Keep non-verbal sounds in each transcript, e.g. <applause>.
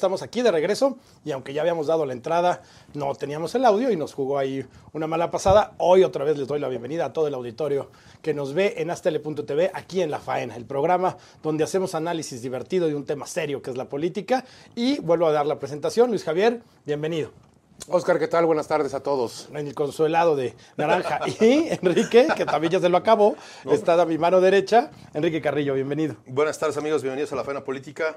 Estamos aquí de regreso y aunque ya habíamos dado la entrada, no teníamos el audio y nos jugó ahí una mala pasada. Hoy otra vez les doy la bienvenida a todo el auditorio que nos ve en astele.tv aquí en La Faena, el programa donde hacemos análisis divertido de un tema serio que es la política. Y vuelvo a dar la presentación. Luis Javier, bienvenido. Oscar, ¿qué tal? Buenas tardes a todos. En el consuelado de naranja. <laughs> Y Enrique, que también ya se lo acabó, está a mi mano derecha. Enrique Carrillo, bienvenido. Buenas tardes amigos, bienvenidos a La Faena Política.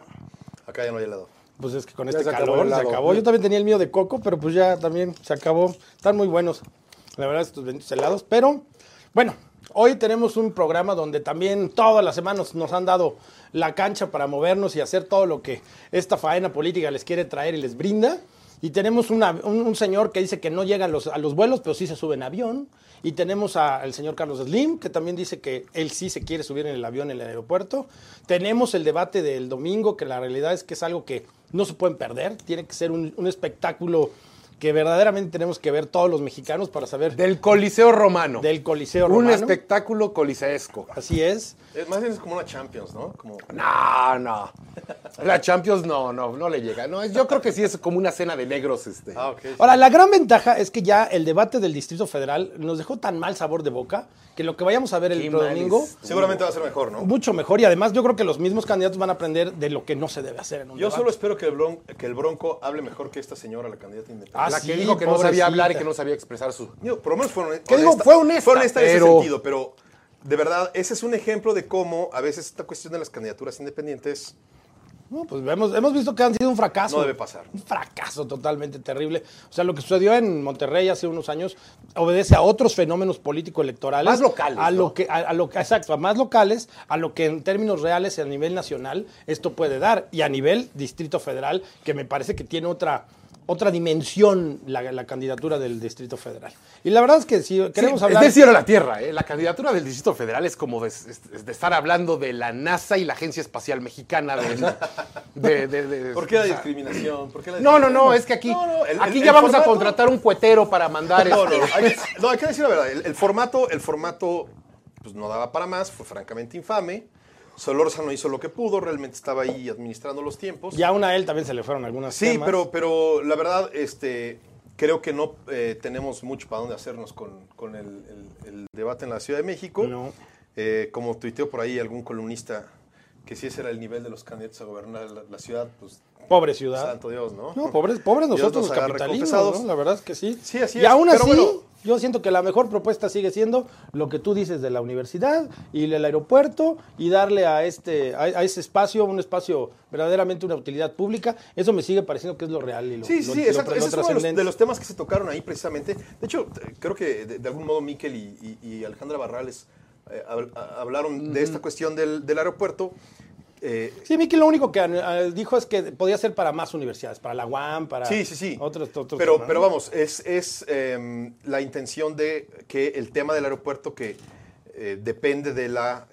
Acá ya no hay helado. Pues es que con Ya este se calor se helado. acabó. Yo también tenía el mío de coco, pero pues ya también se acabó. Están muy buenos, la verdad, estos benditos helados. Pero bueno, hoy tenemos un programa donde también todas las semanas nos han dado la cancha para movernos y hacer todo lo que esta faena política les quiere traer y les brinda. Y tenemos un, un señor que dice que no llega a los, a los vuelos, pero sí se sube en avión. Y tenemos al señor Carlos Slim, que también dice que él sí se quiere subir en el avión en el aeropuerto. Tenemos el debate del domingo, que la realidad es que es algo que no se pueden perder. Tiene que ser un, un espectáculo que verdaderamente tenemos que ver todos los mexicanos para saber Del Coliseo Romano. del Coliseo Un Romano. espectáculo coliseesco. Así es. Es más bien es como una Champions, ¿no? Como... No, no. La Champions no, no, no le llega. No, yo creo que sí es como una cena de negros. Este. Ah. Ahora, la gran ventaja es que ya el debate del Distrito Federal nos dejó tan mal sabor de boca que lo que vayamos a ver el domingo, es. Seguramente va a ser mejor, ¿no? mucho mejor. Y además yo creo que los mismos candidatos van a aprender de lo que no se debe hacer en un Yo debate. solo espero que el, bron- que el Bronco hable mejor que esta señora, la candidata independiente. Ah, sí, que dijo que no sabía hablar y que no sabía expresar su. Digo, por lo menos fue honesta. ¿Qué digo? Fue honesta, Fue honesta en pero- ese sentido, pero de verdad, ese es un ejemplo de cómo a veces esta cuestión de las candidaturas independientes No, pues hemos, hemos visto que han sido un fracaso. No debe pasar. Un fracaso totalmente terrible. O sea, lo que sucedió en Monterrey hace unos años obedece a otros fenómenos político-electorales. Más locales, A ¿no? lo que, a, a lo que, exacto, a más locales, a lo que en términos reales y a nivel nacional esto puede dar. Y a nivel Distrito Federal, que me parece que tiene otra, otra dimensión la, la candidatura del Distrito Federal. Y la verdad es que si queremos Sí, hablar... Es del cielo a la tierra. ¿eh? La candidatura del Distrito Federal es como de, es- de estar hablando de la NASA y la Agencia Espacial Mexicana. <laughs> De, de- de- de- ¿Por qué la discriminación? ¿Por qué la No, no, no, discriminación? es que aquí, No, no, el- aquí el- ya el vamos a contratar un cuetero para mandar. No, no, este- hay que, no, hay que decir la verdad. El, el formato, el formato pues, no daba para más, fue francamente infame. Solórzano hizo lo que pudo, realmente estaba ahí administrando los tiempos. Y aún a él también se le fueron algunas Sí, temas. pero, pero la verdad, este, creo que no eh, tenemos mucho para dónde hacernos con, con el, el- el debate en la Ciudad de México. No. Eh, como tuiteó por ahí algún columnista, que si ese era el nivel de los candidatos a gobernar la, la ciudad, pues Pobre ciudad. santo Dios, ¿no? No, pobres, pobres nosotros nos los capitalinos. ¿no? La verdad es que sí. Sí, así y es, aún pero así, bueno. Yo siento que la mejor propuesta sigue siendo lo que tú dices de la universidad y el aeropuerto y darle a este a, a ese espacio un espacio verdaderamente una utilidad pública. Eso me sigue pareciendo que es lo real y lo Sí, sí, lo- sí, lo- exacto. lo Ese es uno de los, de los temas que se tocaron ahí precisamente. De hecho, eh, creo que de, de algún modo Miquel y, y- y Alejandra Barrales eh, hablaron de esta cuestión del, del aeropuerto. Eh, Sí, Miki lo único que eh, dijo es que podía ser para más universidades, para la UAM, para Sí, sí, sí. otros, otros pero, temas, pero vamos, es, es em, la intención de que el tema del aeropuerto que eh, depende de la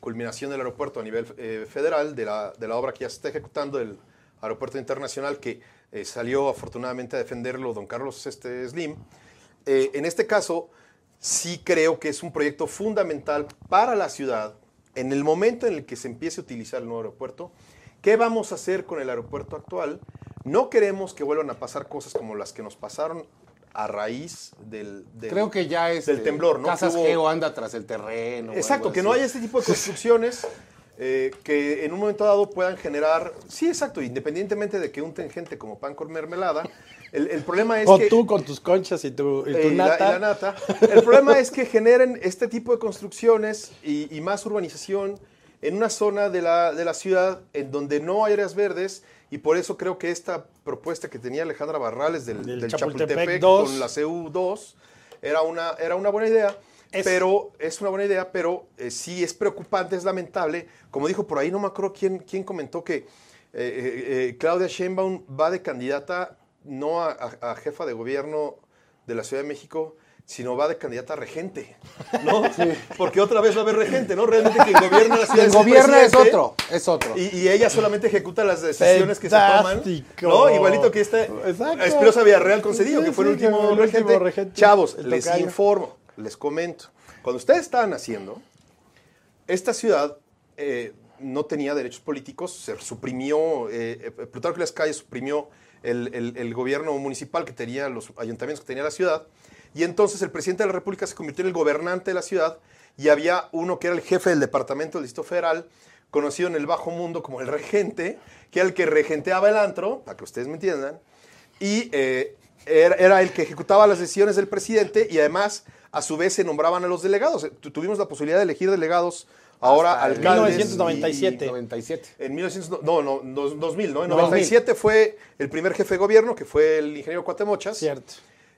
culminación del aeropuerto a nivel federal, de la, de la obra que ya se está ejecutando, el aeropuerto internacional, que salió afortunadamente a defenderlo don Carlos este, Slim. En este caso, sí creo que es un proyecto fundamental para la ciudad en el momento en el que se empiece a utilizar el nuevo aeropuerto. ¿Qué vamos a hacer con el aeropuerto actual? No queremos que vuelvan a pasar cosas como las que nos pasaron a raíz del, del- Creo que ya es. del temblor, ¿no? Casas Que hubo- Geo anda tras el terreno. Exacto, que no haya este tipo de construcciones eh, que en un momento dado puedan generar, sí, exacto, independientemente de que unten gente como pan con mermelada, el, el problema es o que... tú con tus conchas y tu, y tu Eh, y la- nata. y la nata. El problema es que generen este tipo de construcciones y, más urbanización en una zona de la, de la ciudad en donde no hay áreas verdes y por eso creo que esta propuesta que tenía Alejandra Barrales del, Del del Chapultepec Chapultepec 2. con la CU2 era una, era una buena idea. Es- Pero es una buena idea, pero eh, sí es preocupante, es lamentable. Como dijo por ahí, no me acuerdo quién, quién comentó que eh, Claudia Sheinbaum va de candidata no a, a- a jefa de gobierno de la Ciudad de México, sino va de candidata a regente, ¿no? <laughs> Porque otra vez va a haber regente, ¿no? Realmente quien gobierna la ciudad Quien es gobierna es otro, es otro. Y, y ella solamente ejecuta las decisiones que se toman. ¿no? Igualito que este Exacto. Espinosa Villarreal concedido, Sí, que fue el último, regente. Chavos, el les informo, les comento. Cuando ustedes estaban haciendo, esta ciudad, eh, no tenía derechos políticos, se suprimió, eh, eh, Plutarco Las Calles suprimió el, gobierno municipal que tenía, los ayuntamientos que tenía la ciudad, y entonces el presidente de la República se convirtió en el gobernante de la ciudad, y había uno que era el jefe del departamento del Distrito Federal, conocido en el bajo mundo como el regente, que era el que regenteaba el antro, para que ustedes me entiendan, y eh, era, era el que ejecutaba las decisiones del presidente y además a su vez se nombraban a los delegados. Tu- Tuvimos la posibilidad de elegir delegados ahora Hasta alcaldes. 1997. 97. y- en 1900, no, no, no, 2000, ¿no? En 97 fue el primer jefe de gobierno, que fue el ingeniero Cuatemochas. Cierto.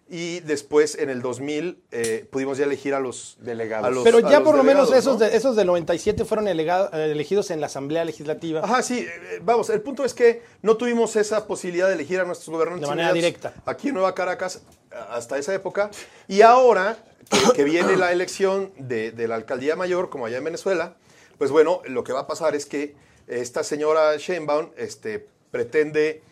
Y después, en el 2000, eh, pudimos ya elegir a los Delegados. a los- Pero a ya los por lo menos esos, ¿no? de, esos del 97 fueron elega- eh, elegidos en la Asamblea Legislativa. Ajá, sí, eh, vamos, el punto es que no tuvimos esa posibilidad de elegir a nuestros gobernantes De manera directa. aquí en Nueva Caracas hasta esa época. Y ahora que, que viene la elección de, de la alcaldía mayor, como allá en Venezuela, pues bueno, lo que va a pasar es que esta señora Sheinbaum este, pretende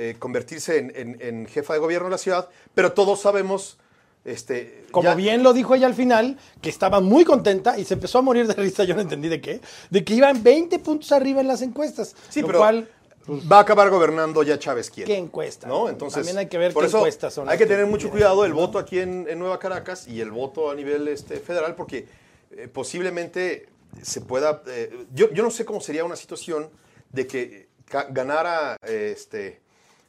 eh, convertirse en, en- en jefa de gobierno de la ciudad, pero todos sabemos... Este, Como ya- bien lo dijo ella al final, que estaba muy contenta y se empezó a morir de risa, yo no entendí de qué, de que iban 20 puntos arriba en las encuestas. Sí, lo pero cual, va a acabar gobernando ya Chávez quiere. ¿qué encuesta? ¿no? Entonces, También hay que ver por qué eso encuestas son. Hay que tener mucho cuidado el voto aquí en, en Nueva Caracas y el voto a nivel este, federal, porque eh, posiblemente se pueda. eh, yo, yo no sé cómo sería una situación de que ganara este,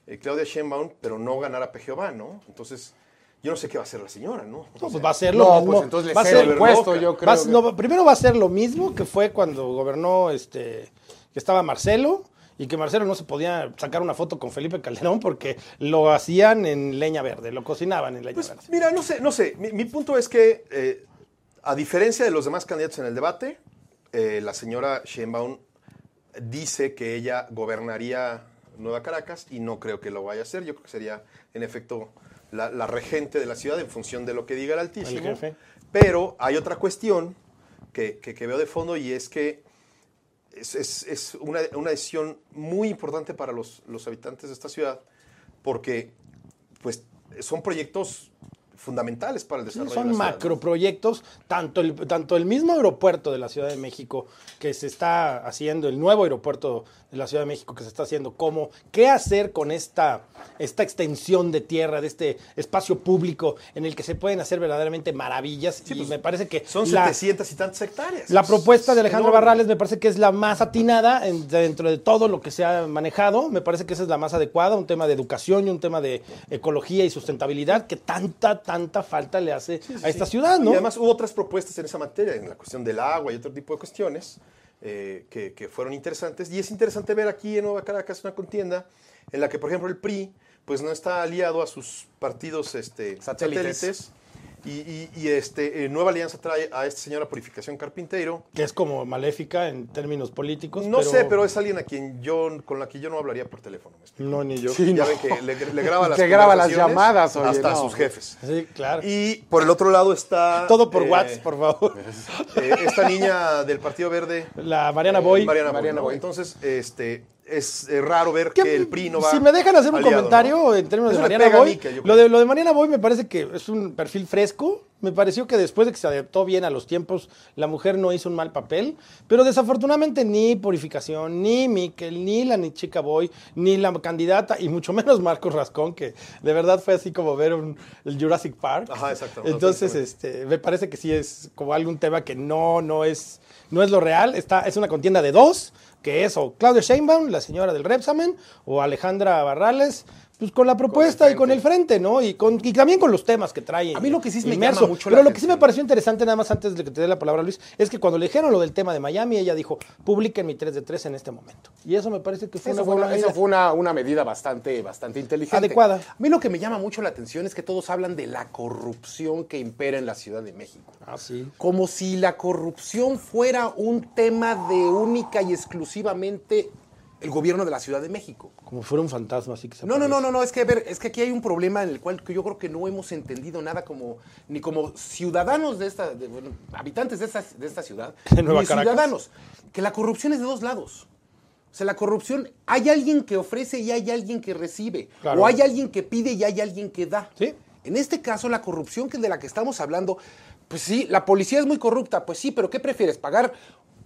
eh, Claudia Sheinbaum, pero no ganara Pejeobá, ¿no? Entonces, yo no sé qué va a hacer la señora, ¿no? No, pues va a ser lo No, mismo. pues entonces va a ser el puesto, yo creo. Va a- que- no, primero va a ser lo mismo que fue cuando gobernó este que estaba Marcelo y que Marcelo no se podía sacar una foto con Felipe Calderón porque lo hacían en leña verde, lo cocinaban en leña Pues verde. mira, no sé, no sé. Mi, mi punto es que, eh, a diferencia de los demás candidatos en el debate, eh, la señora Sheinbaum dice que ella gobernaría Nueva Caracas y no creo que lo vaya a hacer. Yo creo que sería, en efecto, la, la regente de la ciudad en función de lo que diga el Altísimo. El jefe. Pero hay otra cuestión que, que- que veo de fondo y es que es, es- es una, una decisión muy importante para los, los habitantes de esta ciudad porque pues, son proyectos fundamentales para el Sí, desarrollo son de la macroproyectos, tanto el, tanto el mismo aeropuerto de la Ciudad de México que se está haciendo, el nuevo aeropuerto de la Ciudad de México que se está haciendo, como qué hacer con esta, esta extensión de tierra, de este espacio público en el que se pueden hacer verdaderamente maravillas. y pues, me parece que Son la- 700 y tantas hectáreas. La Es- propuesta de Alejandro enorme. Barrales me parece que es la más atinada en- dentro de todo lo que se ha manejado. Me parece que esa es la más adecuada, un tema de educación y un tema de ecología y sustentabilidad que tanta, tanta falta le hace a esta ciudad, ¿no? Y además hubo otras propuestas en esa materia, en la cuestión del agua y otro tipo de cuestiones eh, que, que fueron interesantes. Y es interesante ver aquí en Nueva Caracas una contienda en la que, por ejemplo, el PRI pues no está aliado a sus partidos este, Satélites. satélites. Y, y- y, este, eh, Nueva Alianza trae a esta señora Purificación Carpintero. que es como maléfica en términos políticos. No sé, pero es alguien a quien yo, con la que yo no hablaría por teléfono. ¿me explico? No, ni yo. Sí, ya no. ven que le, le graba <laughs> las Que graba las llamadas, oye, hasta a sus jefes. Sí, claro. Y por el otro lado está... Todo por eh, WhatsApp, por favor. eh, esta niña del Partido Verde, La Mariana eh, Boy. Mariana, Mariana. Boy. Entonces, este, es eh, raro ver Que, que el PRI no va Si me dejan hacer un comentario ¿no? en términos Eso de Mariana Boy, Mica, lo de, lo de Mariana Boy me parece que es un perfil fresco. Me pareció que después de que se adaptó bien a los tiempos, la mujer no hizo un mal papel. Pero desafortunadamente ni Purificación, ni Miquel, ni la ni chica Boy, ni la candidata, y mucho menos Marcos Rascón, que de verdad fue así como ver un, el Jurassic Park. Ajá, exacto. Entonces, este, me parece que sí es como algún tema que no, no es, no es lo real. Está, es una contienda de dos, que es Claudia Sheinbaum, la señora del Repsamen, o Alejandra Barrales, pues con la propuesta y con el frente, ¿no? Y, con, y también con los temas que trae. A mí lo que sí me inmerso. llama mucho la Pero lo que sí me pareció interesante, nada más antes de que te dé la palabra, Luis, es que cuando le dijeron lo del tema de Miami, ella dijo, publiquen mi 3 de 3 en este momento. Y eso me parece que fue Eso una fue, buena una, eso medida. fue una, una medida bastante, bastante inteligente. Adecuada. A mí lo que me llama mucho la atención es que todos hablan de la corrupción que impera en la Ciudad de México. Ah, sí. Como si la corrupción fuera un tema de única y exclusivamente el gobierno de la Ciudad de México. Como fuera un fantasma, así que se No, no, no, no, no, es que, a ver, es que aquí hay un problema en el cual que yo creo que no hemos entendido nada como, ni como ciudadanos de esta, de- bueno, habitantes de esta, de esta ciudad, <laughs> De Nueva ni Caracas. ciudadanos, que la corrupción es de dos lados. O sea, la corrupción, hay alguien que ofrece y hay alguien que recibe. Claro. O hay alguien que pide y hay alguien que da. Sí. En este caso, la corrupción que de la que estamos hablando, pues sí, la policía es muy corrupta, pues sí, pero ¿qué prefieres? ¿Pagar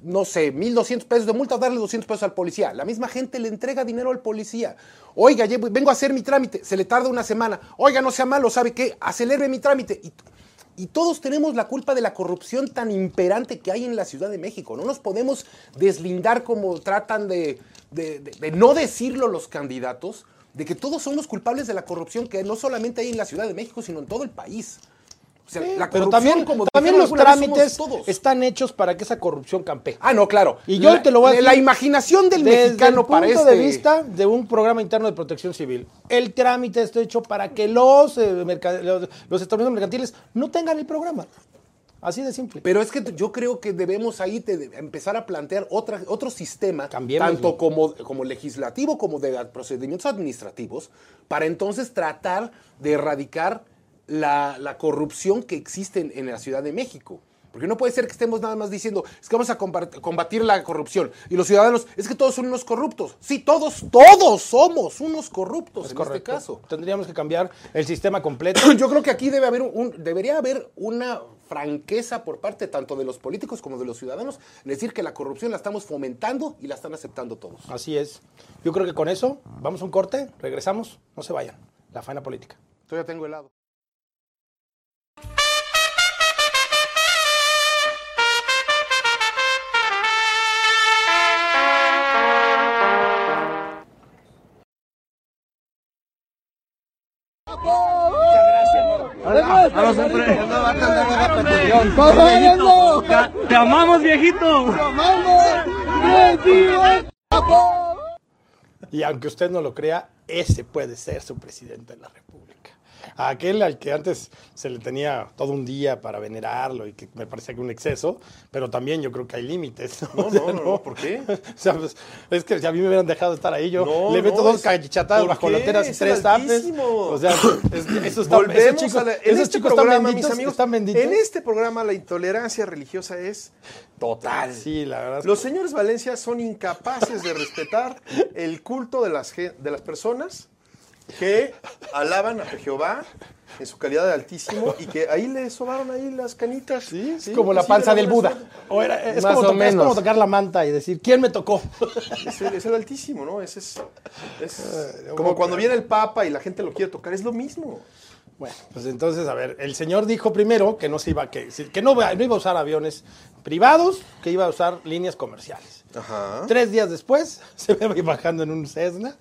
no sé, 1.200 pesos de multa, darle 200 pesos al policía. La misma gente le entrega dinero al policía. Oiga, vengo a hacer mi trámite, se le tarda una semana. Oiga, no sea malo, ¿sabe qué? Acelere mi trámite. Y, todos tenemos la culpa de la corrupción tan imperante que hay en la Ciudad de México. No nos podemos deslindar como tratan de no decirlo los candidatos, de que todos somos culpables de la corrupción que no solamente hay en la Ciudad de México, sino en todo el país. La Pero también, como también dijeron los trámites están hechos para que esa corrupción campee. Ah, no, claro. Y yo te lo voy a decir La imaginación del Desde mexicano el para punto este... de vista de un programa interno de protección civil, el trámite está hecho para que los, eh, los, los establecimientos mercantiles no tengan el programa. Así de simple. Pero es que yo creo que debemos ahí te- empezar a plantear otra, otro sistema, Cambiémoslo. tanto como, como legislativo como de procedimientos administrativos, para entonces tratar de erradicar la, la corrupción que existe en, en la Ciudad de México. Porque no puede ser que estemos nada más diciendo, es que vamos a combat- combatir la corrupción. Y los ciudadanos, es que todos son unos corruptos. Sí, todos, todos somos unos corruptos en este caso. Tendríamos que cambiar el sistema completo. <clears throat> Yo creo que aquí debe haber un, debería haber una franqueza por parte tanto de los políticos como de los ciudadanos, en decir que la corrupción la estamos fomentando y la están aceptando todos. Así es. Yo creo que con eso vamos a un corte, regresamos, no se vayan. La faena política. Todavía tengo helado. ¡Te amamos, viejito! Y aunque usted no lo crea, ese puede ser su presidente de la República. A aquel al que antes se le tenía todo un día para venerarlo y que me parecía que un exceso, pero también yo creo que hay límites. No, O sea, no, no, no, ¿por qué? <laughs> O sea, pues, es que si a mí me hubieran dejado estar ahí, yo No, le meto no, dos ¿por bajo y Es tres tapes. O sea, es- eso está, Volvemos esos chicos, a la- en este chicos están programa, benditos, mis amigos, están benditos. en este programa la intolerancia religiosa es total. Sí, la verdad. Los señores Valencia son incapaces de respetar el culto de las, de las personas que alaban a Jehová en su calidad de altísimo y que ahí le sobaron ahí las canitas. Sí, sí. Como la Así panza de del Buda. O era- es, Más como o tocar, es menos. como tocar la manta y decir, ¿quién me tocó? Es el, es el altísimo, ¿no? Ese es, es como cuando viene el Papa y la gente lo quiere tocar, es lo mismo. Bueno, pues entonces, a ver, el señor dijo primero que no se iba, que, que no iba a usar aviones privados, que iba a usar líneas comerciales. Ajá. Tres días después <laughs> se ve bajando en un Cessna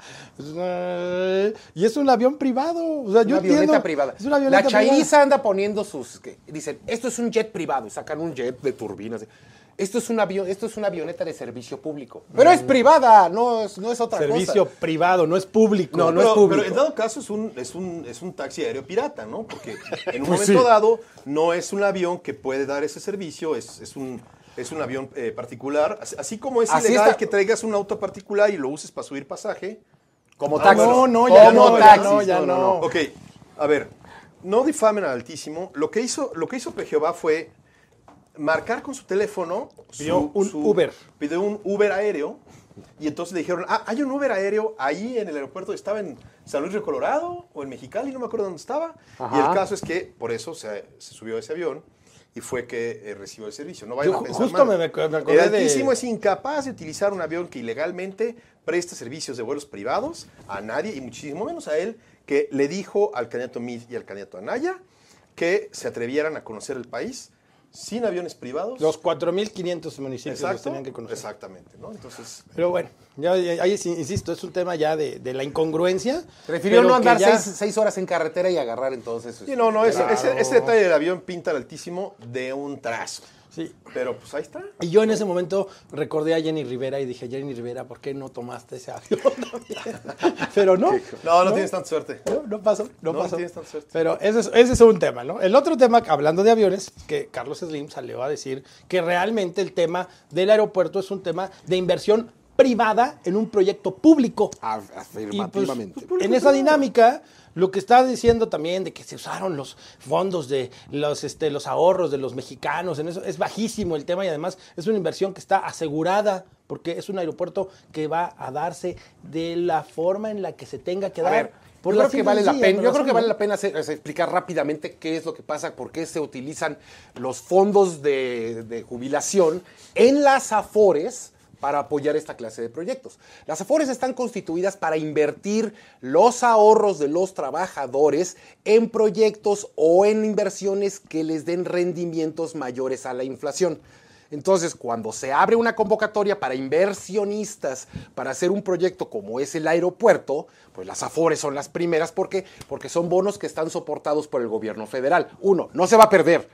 y es un avión privado. O sea, yo una avioneta entiendo, privada. Es una avioneta la privada. chairiza anda poniendo sus... que dicen, esto es un jet privado. y Sacan un jet de turbinas. Esto es, un avión, esto es una avioneta de servicio público. Pero es privada, no es, no es otra Servicio cosa. privado, no es público. No, no pero, es público. pero en dado caso es un, es un, es un taxi aéreo pirata, ¿no? Porque en un <laughs> Pues momento sí. dado no es un avión que puede dar ese servicio, es, es un, es un avión eh, particular. Así, así como es Así ilegal está. que traigas un auto particular y lo uses para subir pasaje. Como Ah, bueno. No, no, ya no, ya taxis. no, ya no. Ok, a ver, no difamen al Altísimo. Lo que hizo, lo que hizo Jehová fue marcar con su teléfono. Pidió su- un su- Uber. Pidió un Uber aéreo. Y entonces le dijeron, ah, hay un Uber aéreo ahí en el aeropuerto. Estaba en San Luis Río Colorado o en Mexicali, no me acuerdo dónde estaba. Y el caso es que por eso se, se subió a ese avión y fue que eh, recibió el servicio. No vayan Yo a pensar justo mal. me- me El de- es incapaz de utilizar un avión que ilegalmente presta servicios de vuelos privados a nadie y muchísimo menos a él, que le dijo al candidato Mid y al candidato Anaya que se atrevieran a conocer el país sin aviones privados. Los 4.500 municipios los Exacto, tenían que conocer. Exactamente, ¿no? Entonces, Pero bueno, ya, ya- ahí insisto, es un tema ya de, de la incongruencia. Prefirió no andar ya- seis, seis horas en carretera y agarrar entonces. sí, no, no, ese, Claro. ese- ese detalle del avión pinta al Altísimo de un trazo. Sí. Pero pues ahí está. Y yo en ese momento recordé a Jenny Rivera y dije, Jenny Rivera, ¿por qué no tomaste ese avión? <laughs> Pero no. No, no, tienes tanta suerte. No, no pasó, no, No pasó. tienes tanta suerte. Pero ese es, ese es un tema, ¿no? El otro tema, hablando de aviones, que Carlos Slim salió a decir que realmente el tema del aeropuerto es un tema de inversión privada en un proyecto público. Y pues, Afirmativamente. en esa dinámica, lo que está diciendo también de que se usaron los fondos de los, este, los ahorros de los mexicanos, en eso es bajísimo el tema y además es una inversión que está asegurada porque es un aeropuerto que va a darse de la forma en la que se tenga que A dar. ver, por yo creo que vale la pena, yo creo que vale la pena hacer- explicar rápidamente qué es lo que pasa, por qué se utilizan los fondos de, de jubilación en las AFORES para apoyar esta clase de proyectos. Las AFORES están constituidas para invertir los ahorros de los trabajadores en proyectos o en inversiones que les den rendimientos mayores a la inflación. Entonces, cuando se abre una convocatoria para inversionistas para hacer un proyecto como es el aeropuerto, pues las AFORES son las primeras. ¿Por qué? Porque son bonos que están soportados por el gobierno federal. Uno, no se va a perder.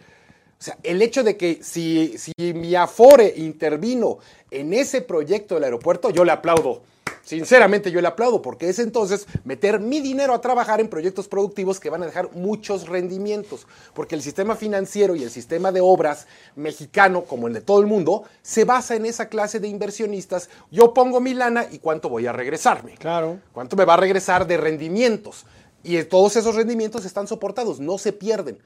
O sea, el hecho de que si, si mi Afore intervino en ese proyecto del aeropuerto, yo le aplaudo. Sinceramente yo le aplaudo porque es entonces meter mi dinero a trabajar en proyectos productivos que van a dejar muchos rendimientos. Porque el sistema financiero y el sistema de obras mexicano, como el de todo el mundo, se basa en esa clase de inversionistas. Yo pongo mi lana y cuánto voy a regresarme. Claro. ¿Cuánto me va a regresar de rendimientos? Y todos esos rendimientos están soportados, no se pierden.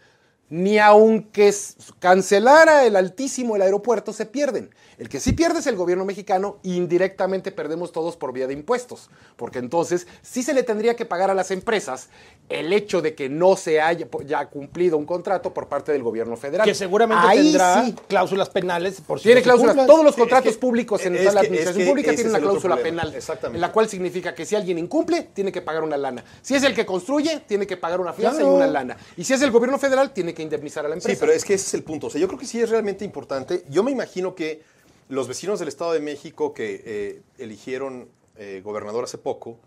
Ni aunque cancelara el altísimo el aeropuerto, se pierden. El que sí pierde es el gobierno mexicano y indirectamente perdemos todos por vía de impuestos. Porque entonces sí se le tendría que pagar a las empresas el hecho de que no se haya ya cumplido un contrato por parte del gobierno federal. Que seguramente Ahí tendrá sí. cláusulas penales por si Tiene no cláusulas. cumplan. Todos los contratos es que- públicos en la administración que pública tienen una cláusula problema. penal. Exactamente. En la cual significa que si alguien incumple, tiene que pagar una lana. Si es el que construye, tiene que pagar una fianza Claro. y una lana. Y si es el gobierno federal, tiene que indemnizar a la empresa. Sí, pero es que ese es el punto. O sea, yo creo que sí es realmente importante. Yo me imagino que los vecinos del Estado de México que eh, eligieron eh, gobernador hace poco,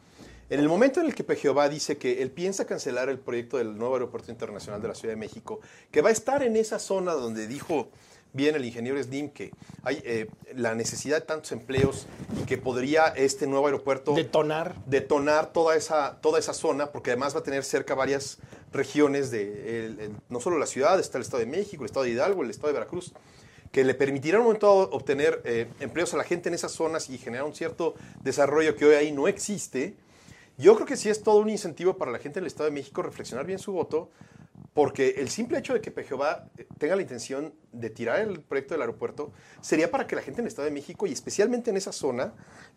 en el momento en el que Pejeová dice que él piensa cancelar el proyecto del nuevo aeropuerto internacional de la Ciudad de México, que va a estar en esa zona donde dijo bien el ingeniero Slim que hay eh, la necesidad de tantos empleos y que podría este nuevo aeropuerto Detonar. detonar toda esa, toda esa zona, porque además va a tener cerca varias regiones de el- el- no solo la ciudad, está el Estado de México, el Estado de Hidalgo, el Estado de Veracruz, que le permitirán en un momento obtener eh, empleos a la gente en esas zonas y generar un cierto desarrollo que hoy ahí no existe. Yo creo que sí es todo un incentivo para la gente del Estado de México reflexionar bien su voto, porque el simple hecho de que Pejeová eh, tenga la intención de tirar el proyecto del aeropuerto sería para que la gente en el Estado de México y especialmente en esa zona,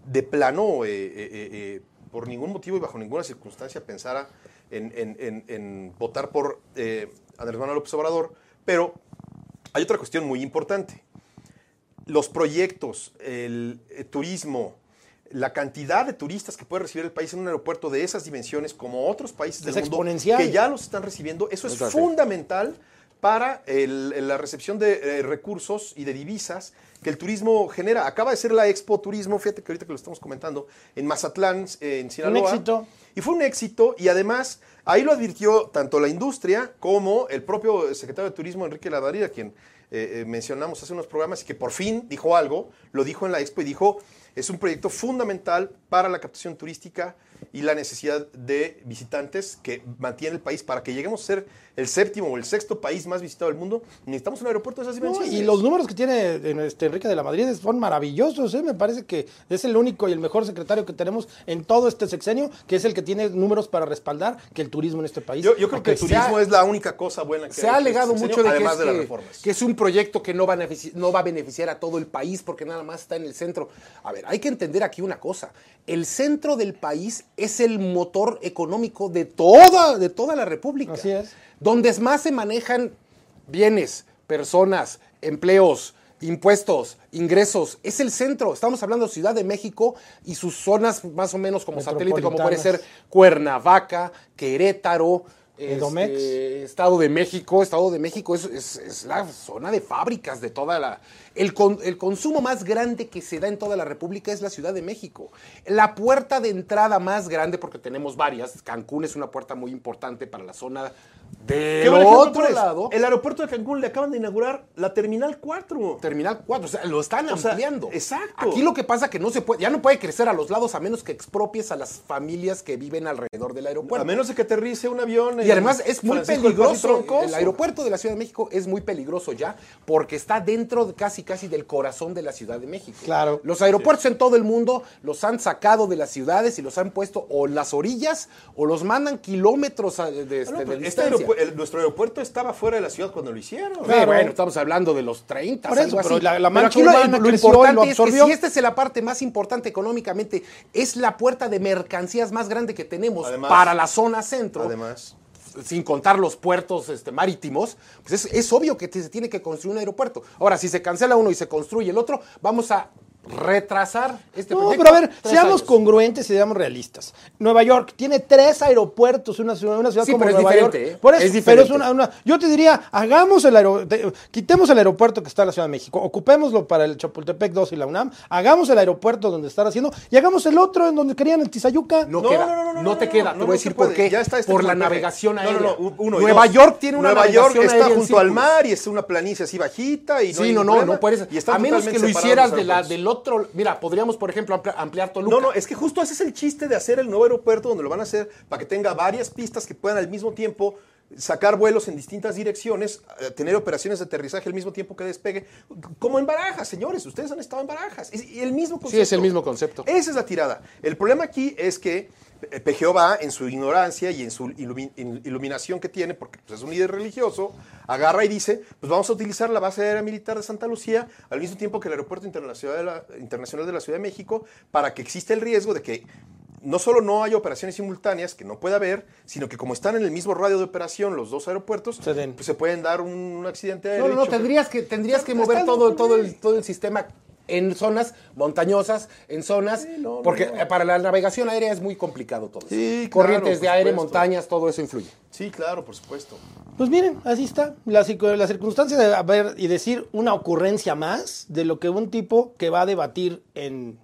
de plano, eh, eh, eh, por ningún motivo y bajo ninguna circunstancia pensara en, votar por Andrés Manuel López Obrador. Pero hay otra cuestión muy importante. Los proyectos, el, turismo, la cantidad de turistas que puede recibir el país en un aeropuerto de esas dimensiones, como otros países del Es mundo que ya los están recibiendo, eso es fundamental para el- la recepción de eh, recursos y de divisas que el turismo genera. Acaba de ser la Expo Turismo, fíjate que ahorita que lo estamos comentando, en Mazatlán, eh, en Sinaloa. éxito. Y fue un éxito y además ahí lo advirtió tanto la industria como el propio secretario de Turismo, Enrique Ladarida, quien eh, eh, mencionamos hace unos programas y que por fin dijo algo, lo dijo en la Expo y dijo, es un proyecto fundamental para la captación turística y la necesidad de visitantes que mantiene el país. Para que lleguemos a ser el séptimo o el sexto país más visitado del mundo, necesitamos un aeropuerto de esas No, dimensiones. y los números que tiene en este Enrique de la Madrid son maravillosos, ¿eh? me parece que es el único y el mejor secretario que tenemos en todo este sexenio, que es el que tiene números para respaldar que el turismo en este país. yo, yo creo que el ha- turismo es la única cosa buena que Se ha hecho alegado este mucho de que, además es de las que- reformas. que es un proyecto que no va, a benefici- no va a beneficiar a todo el país porque nada más está en el centro. A ver, hay que entender aquí una cosa. El centro del país es el motor económico de toda, de toda la República. Así es. Donde más se manejan bienes, personas, empleos, impuestos, ingresos. Es el centro. Estamos hablando de Ciudad de México y sus zonas más o menos como satélite, como puede ser Cuernavaca, Querétaro. Edomex. este, Estado de México, Estado de México es, es- es la zona de fábricas de toda la... El, con- el consumo más grande que se da en toda la República es la Ciudad de México. La puerta de entrada más grande, porque tenemos varias, Cancún es una puerta muy importante para la zona ¿Qué del buen ejemplo otro lado. El aeropuerto de Cancún le acaban de inaugurar la Terminal 4. Terminal 4, o sea, lo están O sea, ampliando. exacto. Aquí lo que pasa que no se puede, ya no puede crecer a los lados a menos que expropies a las familias que viven alrededor del aeropuerto. A menos de que aterrice un avión. Y además es muy Francisco peligroso. El aeropuerto de la Ciudad de México es muy peligroso ya porque está dentro de casi casi del corazón de la Ciudad de México. Claro. Los aeropuertos en todo el mundo los han sacado de las ciudades y los han puesto o en las orillas o los mandan kilómetros de, de- no, de pero este distancia. aeropu- el- nuestro aeropuerto estaba fuera de la ciudad cuando lo hicieron. Sí, bueno, estamos hablando de los 30. Por eso, algo pero así. la- la mancha aquí lo- importante lo es que si esta es la parte más importante económicamente, es la puerta de mercancías más grande que tenemos Además- para la zona centro. Además, sin contar los puertos este, marítimos, pues es, es obvio que se tiene que construir un aeropuerto. Ahora, si se cancela uno y se construye el otro, vamos a retrasar este No, proyecto. pero a ver, seamos años. congruentes y seamos realistas. Nueva York tiene tres aeropuertos, una ciudad, una ciudad Sí, como pero es Nueva diferente, York. ¿eh? Por eso, Es pero diferente. es una, una- yo te diría, hagamos el aeropuerto, quitemos el aeropuerto que está en la Ciudad de México, ocupémoslo para el Chapultepec 2 y la UNAM, hagamos el aeropuerto donde están haciendo y hagamos el otro en donde querían en Tizayuca. No, No, queda, no, no, no, no, no, te no, queda. no, te voy a no decir por qué. Ya está este por la navegación No, no, aérea. no, uno y Nueva dos. York tiene una Nueva navegación York está junto al mar y es una planicie así bajita y no Sí, no, no, no puedes. A menos que lo hicieras del otro. Mira, podríamos, por ejemplo, amplia- ampliar Toluca. No, no, es que justo ese es el chiste de hacer el nuevo aeropuerto donde lo van a hacer para que tenga varias pistas que puedan al mismo tiempo sacar vuelos en distintas direcciones, eh, tener operaciones de aterrizaje al mismo tiempo que despegue, como en Barajas, señores, ustedes han estado en Barajas, es el mismo concepto. Sí, es el mismo concepto. Esa es la tirada. El problema aquí es que eh, PGO va en su ignorancia y en su ilumi- in- iluminación que tiene, porque pues, es un líder religioso, agarra y dice, pues vamos a utilizar la base aérea militar de Santa Lucía al mismo tiempo que el aeropuerto internacional de la, internacional de la Ciudad de México, para que exista el riesgo de que no solo no haya operaciones simultáneas, que no pueda haber, sino que como están en el mismo radio de operación los dos aeropuertos, Se den. pues se pueden dar un, un accidente aéreo. No, no, no, tendrías que, tendrías que mover loco, todo, todo, güey. el, todo el sistema en zonas montañosas, en zonas, no, porque no. eh, para la navegación aérea es muy complicado todo. eso. Sí, claro, Corrientes de aire, supuesto. montañas, todo eso influye. Sí, claro, por supuesto. Pues miren, así está. La, la circunstancia de haber y decir una ocurrencia más de lo que un tipo que va a debatir en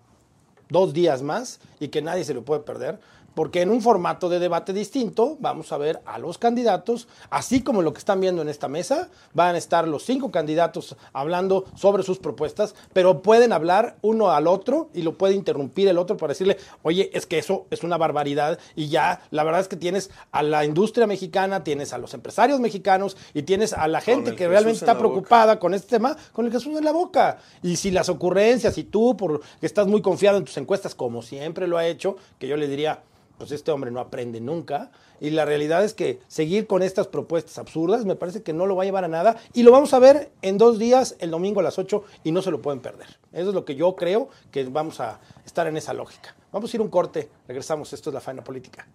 dos días más y que nadie se lo puede perder. Porque en un formato de debate distinto vamos a ver a los candidatos, así como lo que están viendo en esta mesa, van a estar los cinco candidatos hablando sobre sus propuestas, pero pueden hablar uno al otro y lo puede interrumpir el otro para decirle, oye, es que eso es una barbaridad y ya la verdad es que tienes a la industria mexicana, tienes a los empresarios mexicanos y tienes a la gente que Jesús realmente en está boca. preocupada con este tema, con el Jesús en la boca. Y si las ocurrencias y tú, porque estás muy confiado en tus encuestas, como siempre lo ha hecho, que yo le diría, pues este hombre no aprende nunca. Y la realidad es que seguir con estas propuestas absurdas me parece que no lo va a llevar a nada. Y lo vamos a ver en dos días, el domingo a las 8, y no se lo pueden perder. Eso es lo que yo creo que vamos a estar en esa lógica. Vamos a ir un corte, regresamos, esto es la faena política.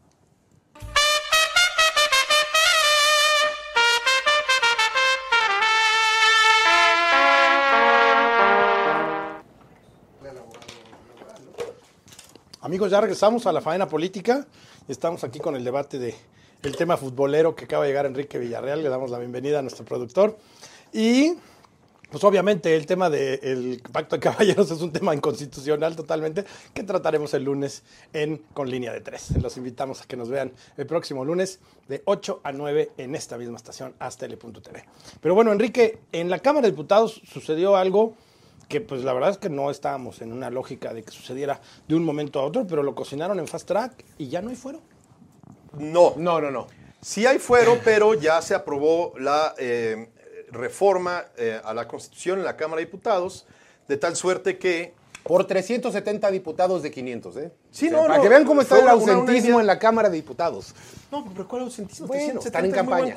Amigos, ya regresamos a la faena política. Estamos aquí con el debate de tema futbolero que acaba de llegar Enrique Villarreal. Le damos la bienvenida a nuestro productor. Y pues obviamente el tema del pacto de caballeros <laughs> es un tema inconstitucional totalmente que trataremos el lunes en Con Línea de Tres. Los invitamos a que nos vean el próximo lunes de 8 a 9 en esta misma estación, hastl.tv. Pero bueno, Enrique, en la Cámara de Diputados sucedió algo que pues la verdad es que no estábamos en una lógica de que sucediera de un momento a otro, pero lo cocinaron en fast track y ya no hay fuero. No, No, no, no. Sí hay fuero, pero ya se aprobó la eh, reforma eh, a la Constitución en la Cámara de Diputados, de tal suerte que Por 370 diputados de 500, ¿eh? Sí, no, Para no, que vean cómo está el una- una ausentismo en la Cámara de Diputados. No, pero ¿cuál ausentismo? Bueno, 370 están en campaña.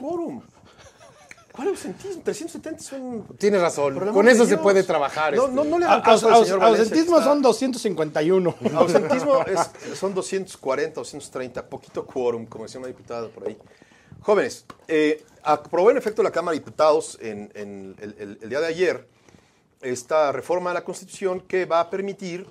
¿Cuál ausentismo? 370 son... Tienes razón. Con eso de se puede trabajar. No, este. no, no le A- hagan caso al aus- señor ausentismo son 251. Ausentismo es- <laughs> son 240, 230, poquito quórum, como decía una diputada por ahí. Jóvenes, eh, aprobó en efecto la Cámara de Diputados en, en el, el- el día de ayer esta reforma a la Constitución que va a permitir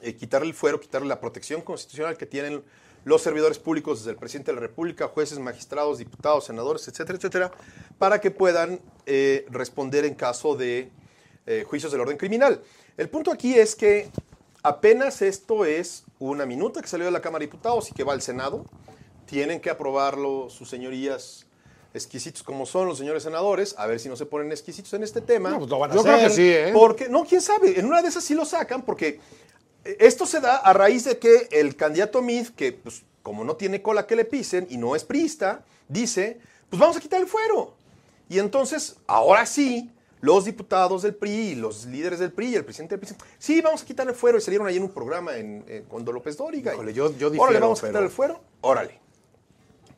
eh, quitarle el fuero, quitarle la protección constitucional que tienen los servidores públicos desde el presidente de la República, jueces, magistrados, diputados, senadores, etcétera, etcétera, para que puedan eh, responder en caso de eh, juicios del orden criminal. El punto aquí es que apenas esto es una minuta que salió de la Cámara de Diputados y que va al Senado. Tienen que aprobarlo sus señorías exquisitos como son los señores senadores, a ver si no se ponen exquisitos en este tema. No, pues lo van a Yo creo que sí, ¿eh? Porque, no, quién sabe, en una de esas sí lo sacan, porque esto se da a raíz de que el candidato Mid, que pues, como no tiene cola que le pisen y no es priista, dice, pues vamos a quitar el fuero. Y entonces, ahora sí, los diputados del PRI, y los líderes del PRI y el presidente del PRI, sí, vamos a quitar el fuero. Y salieron ahí en un programa en, con Don López Dóriga. Híjole, yo- yo Órale, vamos a quitar el fuero. Órale.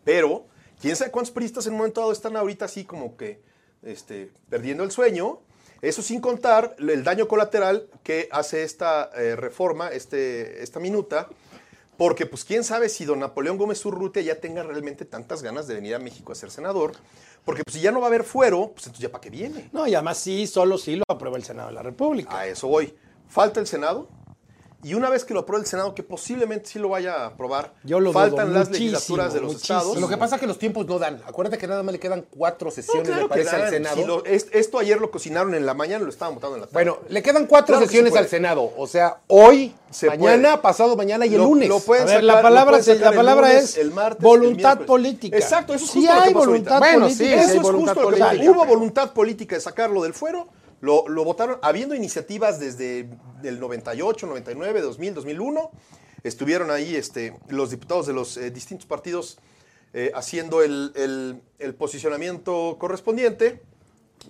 Pero quién sabe cuántos periodistas en un momento dado están ahorita así como que este, perdiendo el sueño. Eso sin contar el daño colateral que hace esta eh, reforma, este, esta minuta, porque pues quién sabe si don Napoleón Gómez Urrutia ya tenga realmente tantas ganas de venir a México a ser senador, porque pues si ya no va a haber fuero, pues entonces ya para qué viene. No, y además sí, solo sí lo aprueba el Senado de la República. A eso voy. Falta el Senado. Y una vez que lo apruebe el Senado, que posiblemente sí lo vaya a aprobar, Yo lo faltan dudo las muchísimo, legislaturas de los muchísimo. estados. Lo que pasa es que los tiempos no dan. Acuérdate que nada más le quedan cuatro No, sesiones, claro me que parece, al. Senado. Si lo- es- esto ayer lo cocinaron en la mañana, lo estaban votando en la tarde. Bueno, le quedan cuatro Claro que sesiones se al Senado. O sea, hoy, Se mañana, puede. pasado mañana y el Lo- lunes. lo pueden A ver, sacar- la lo palabra, pueden se- sacar la el palabra lunes, es el martes, el voluntad política. Exacto, eso es Sí justo lo hay que pasó voluntad ahorita. Bueno, sí, política. sí, Eso hay es justo lo que política. hubo voluntad política de sacarlo del fuero. Lo, votaron, habiendo iniciativas desde el 98, 99, 2000, 2001. Estuvieron ahí este, los diputados de los eh, distintos partidos eh, haciendo el, el- posicionamiento correspondiente.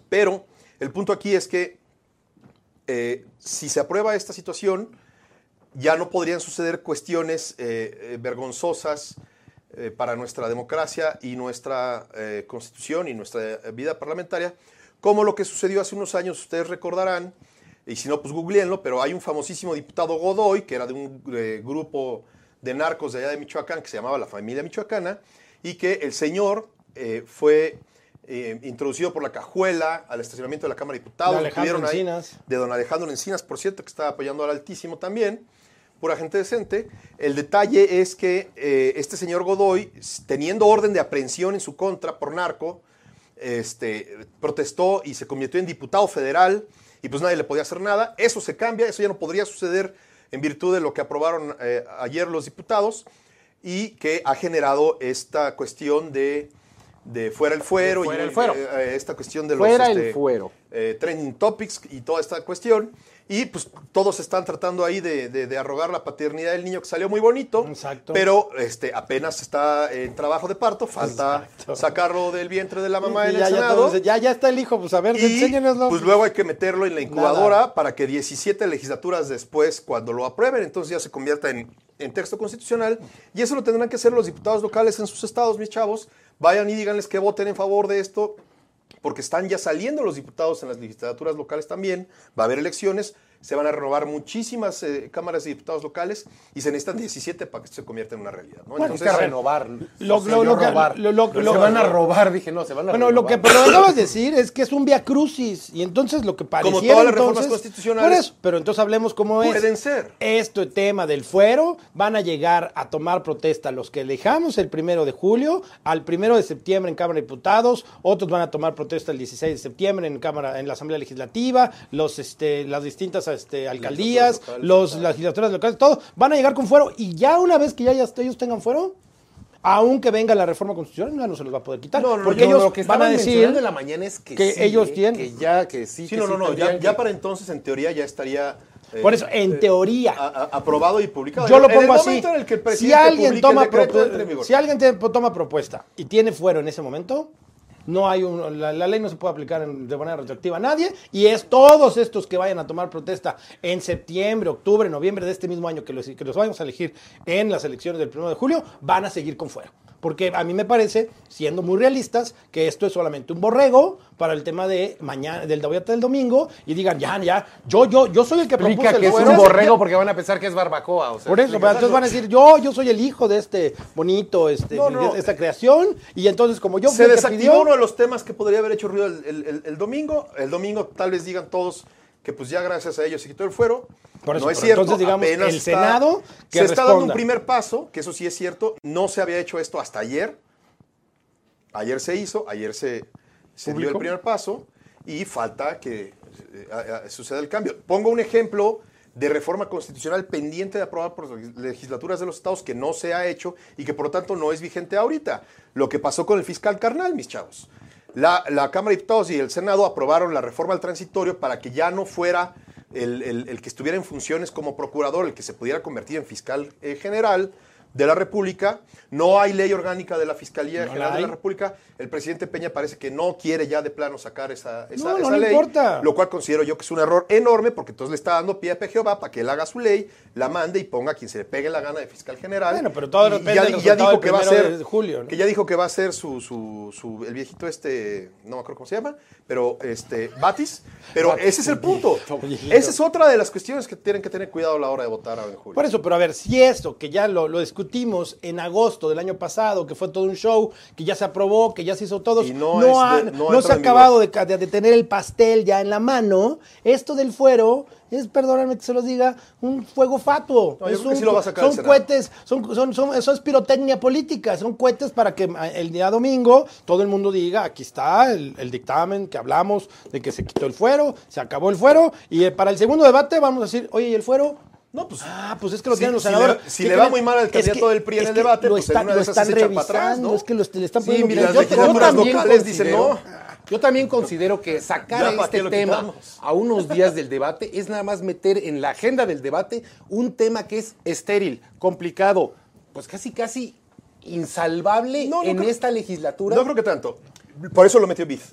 Pero el punto aquí es que eh, si se aprueba esta situación, ya no podrían suceder cuestiones vergonzosas para nuestra democracia y nuestra constitución y nuestra vida parlamentaria, como lo que sucedió hace unos años, ustedes recordarán, y si no, pues googleenlo, pero hay un famosísimo diputado Godoy, que era de un eh, grupo de narcos de allá de Michoacán, que se llamaba la familia michoacana, y que el señor eh, fue eh, introducido por la cajuela al estacionamiento de la Cámara de Diputados. De Alejandro Estuvieron ahí- Encinas. de don Alejandro Encinas, por cierto, que está apoyando al Altísimo también, pura gente decente. El detalle es que este señor Godoy, teniendo orden de aprehensión en su contra por narco, este, protestó y se convirtió en diputado federal y pues nadie le podía hacer nada. Eso se cambia, eso ya no podría suceder en virtud de lo que aprobaron eh, ayer los diputados y que ha generado esta cuestión de, de fuera el fuero, De fuera y el fuero. eh, eh, esta cuestión de los Fuera el este, fuero. eh, trending topics y toda esta cuestión. Y pues todos están tratando ahí de, de- de arrogar la paternidad del niño que salió muy bonito. Exacto. Pero este, apenas está en trabajo de parto, falta Exacto. sacarlo del vientre de la mamá en ya, el ya, Senado. todos dicen, ya, ya está el hijo, pues a ver, Y pues luego hay que meterlo en la incubadora para que 17 legislaturas después, cuando lo aprueben, entonces ya se convierta en, en texto constitucional. Y eso lo tendrán que hacer los diputados locales en sus estados, mis chavos. Vayan y díganles que voten en favor de esto, porque están ya saliendo los diputados en las legislaturas locales también. Va a haber elecciones, se van a renovar muchísimas eh, cámaras de diputados locales y se necesitan 17 para que esto se convierta en una realidad. ¿no? Bueno, Entonces, es que renovar. Lo- se lo- lo robar. van a robar, dije, no, se van a Bueno, lo que acabas de decir es que es un via crucis y entonces lo que pareciera Como todas las reformas entonces- constitucionales. Por eso, pero entonces hablemos cómo es. Pueden ser. Este tema del fuero van a llegar a tomar protesta los que dejamos el primero de julio, al primero de septiembre en Cámara de Diputados, otros van a tomar protesta el 16 de septiembre en Cámara, en la Asamblea Legislativa, los este, las distintas este, alcaldías, locales, los las legislaturas locales, todo, van a llegar con fuero y ya una vez que ya, ya ellos tengan fuero. Aunque venga la reforma constitucional, ya no se los va a poder quitar. No, no, porque yo ellos lo que van a decir en la mañana es que, que sí, ellos ¿eh? tienen. Que ya, que sí. Sí, que no, sí no, no, ya, para entonces en teoría ya estaría... eh, Por eso, en teoría. a- a- aprobado y publicado. Yo lo En el pongo así. momento en el que el si presidente alguien toma el decreto, si alguien toma propuesta y tiene fuero en ese momento, no hay un- la, ley no se puede aplicar de manera retroactiva a nadie y es todos estos que vayan a tomar protesta en septiembre, octubre, noviembre de este mismo año que los, que los vayamos a elegir en las elecciones del 1 de julio, van a seguir con fuero. Porque a mí me parece, siendo muy realistas, que esto es solamente un borrego para el tema de mañana, del debate del domingo, y digan, ya, ya, yo, yo, yo soy el que Explica propuse que el es un borrego porque van a pensar que es barbacoa. O sea, Por eso, pero entonces van a decir, yo, yo soy el hijo de este bonito, este, No, no. de esta creación, y entonces como yo fui se desactivó pidió, uno de los temas que podría haber hecho ruido el, el- el- el domingo. El domingo tal vez digan todos que pues ya gracias a ellos se quitó el fuero. Por eso, no es cierto. entonces, digamos, apenas el está- Senado que se está dando un primer paso, que eso sí es cierto. No se había hecho esto hasta ayer. Ayer se hizo, ayer se, se dio el primer paso y falta que eh, suceda el cambio. Pongo un ejemplo de reforma constitucional pendiente de aprobar por las legislaturas de los estados que no se ha hecho y que por lo tanto no es vigente ahorita. Lo que pasó con el fiscal carnal, mis chavos. La, Cámara de Diputados y el Senado aprobaron la reforma al transitorio para que ya no fuera el, el- el que estuviera en funciones como procurador, el que se pudiera convertir en fiscal eh, general, de la República, no hay ley orgánica de la Fiscalía No General la de la. República, el presidente Peña parece que no quiere ya de plano sacar esa, esa, No, no esa le ley, importa. lo cual considero yo que es un error enorme porque entonces le está dando pie a PGOVA para que él haga su ley, la mande y ponga a quien se le pegue la gana de fiscal general. Bueno, pero todo Y- y depende ya, del ya dijo que va a ser de julio, ¿no? que ya dijo que va a ser su, su, su- el viejito este, no me acuerdo cómo se llama, pero este Batis, pero ese es el punto. Esa es otra de las cuestiones que tienen que tener cuidado a la hora de votar ahora en julio. Por eso, pero a ver, si esto, que ya lo, lo discutimos en agosto del año pasado, que fue todo un show, que ya se aprobó, que ya se hizo todo, no no, es ha- de- no se ha acabado de, tener el pastel ya en la mano, esto del fuero es, perdóname que se los diga, un fuego fatuo. Es un- sí lo va a sacar son cohetes, son, son, son- eso es pirotecnia política, son cohetes para que ah, el día domingo todo el mundo diga, aquí está el, el dictamen que hablamos de que se quitó el fuero, se acabó el fuero, y eh, para el segundo debate vamos a decir, oye, ¿y el fuero? No, pues Ah, pues es que lo tienen los senadores. si ¿Qué le va muy mal al candidato del PRI en el debate, lo pues en están, una de lo esas están se para atrás, ¿no? es que los, le están Sí, poniendo mira, las yo, yo también locales dicen no. Yo también considero que sacar Ya, ¿para qué este lo tema a unos días del debate es nada más meter en la agenda del debate un tema que es estéril, complicado, pues casi casi insalvable No, no en creo- esta legislatura. no creo que tanto. Por eso lo metió Biz.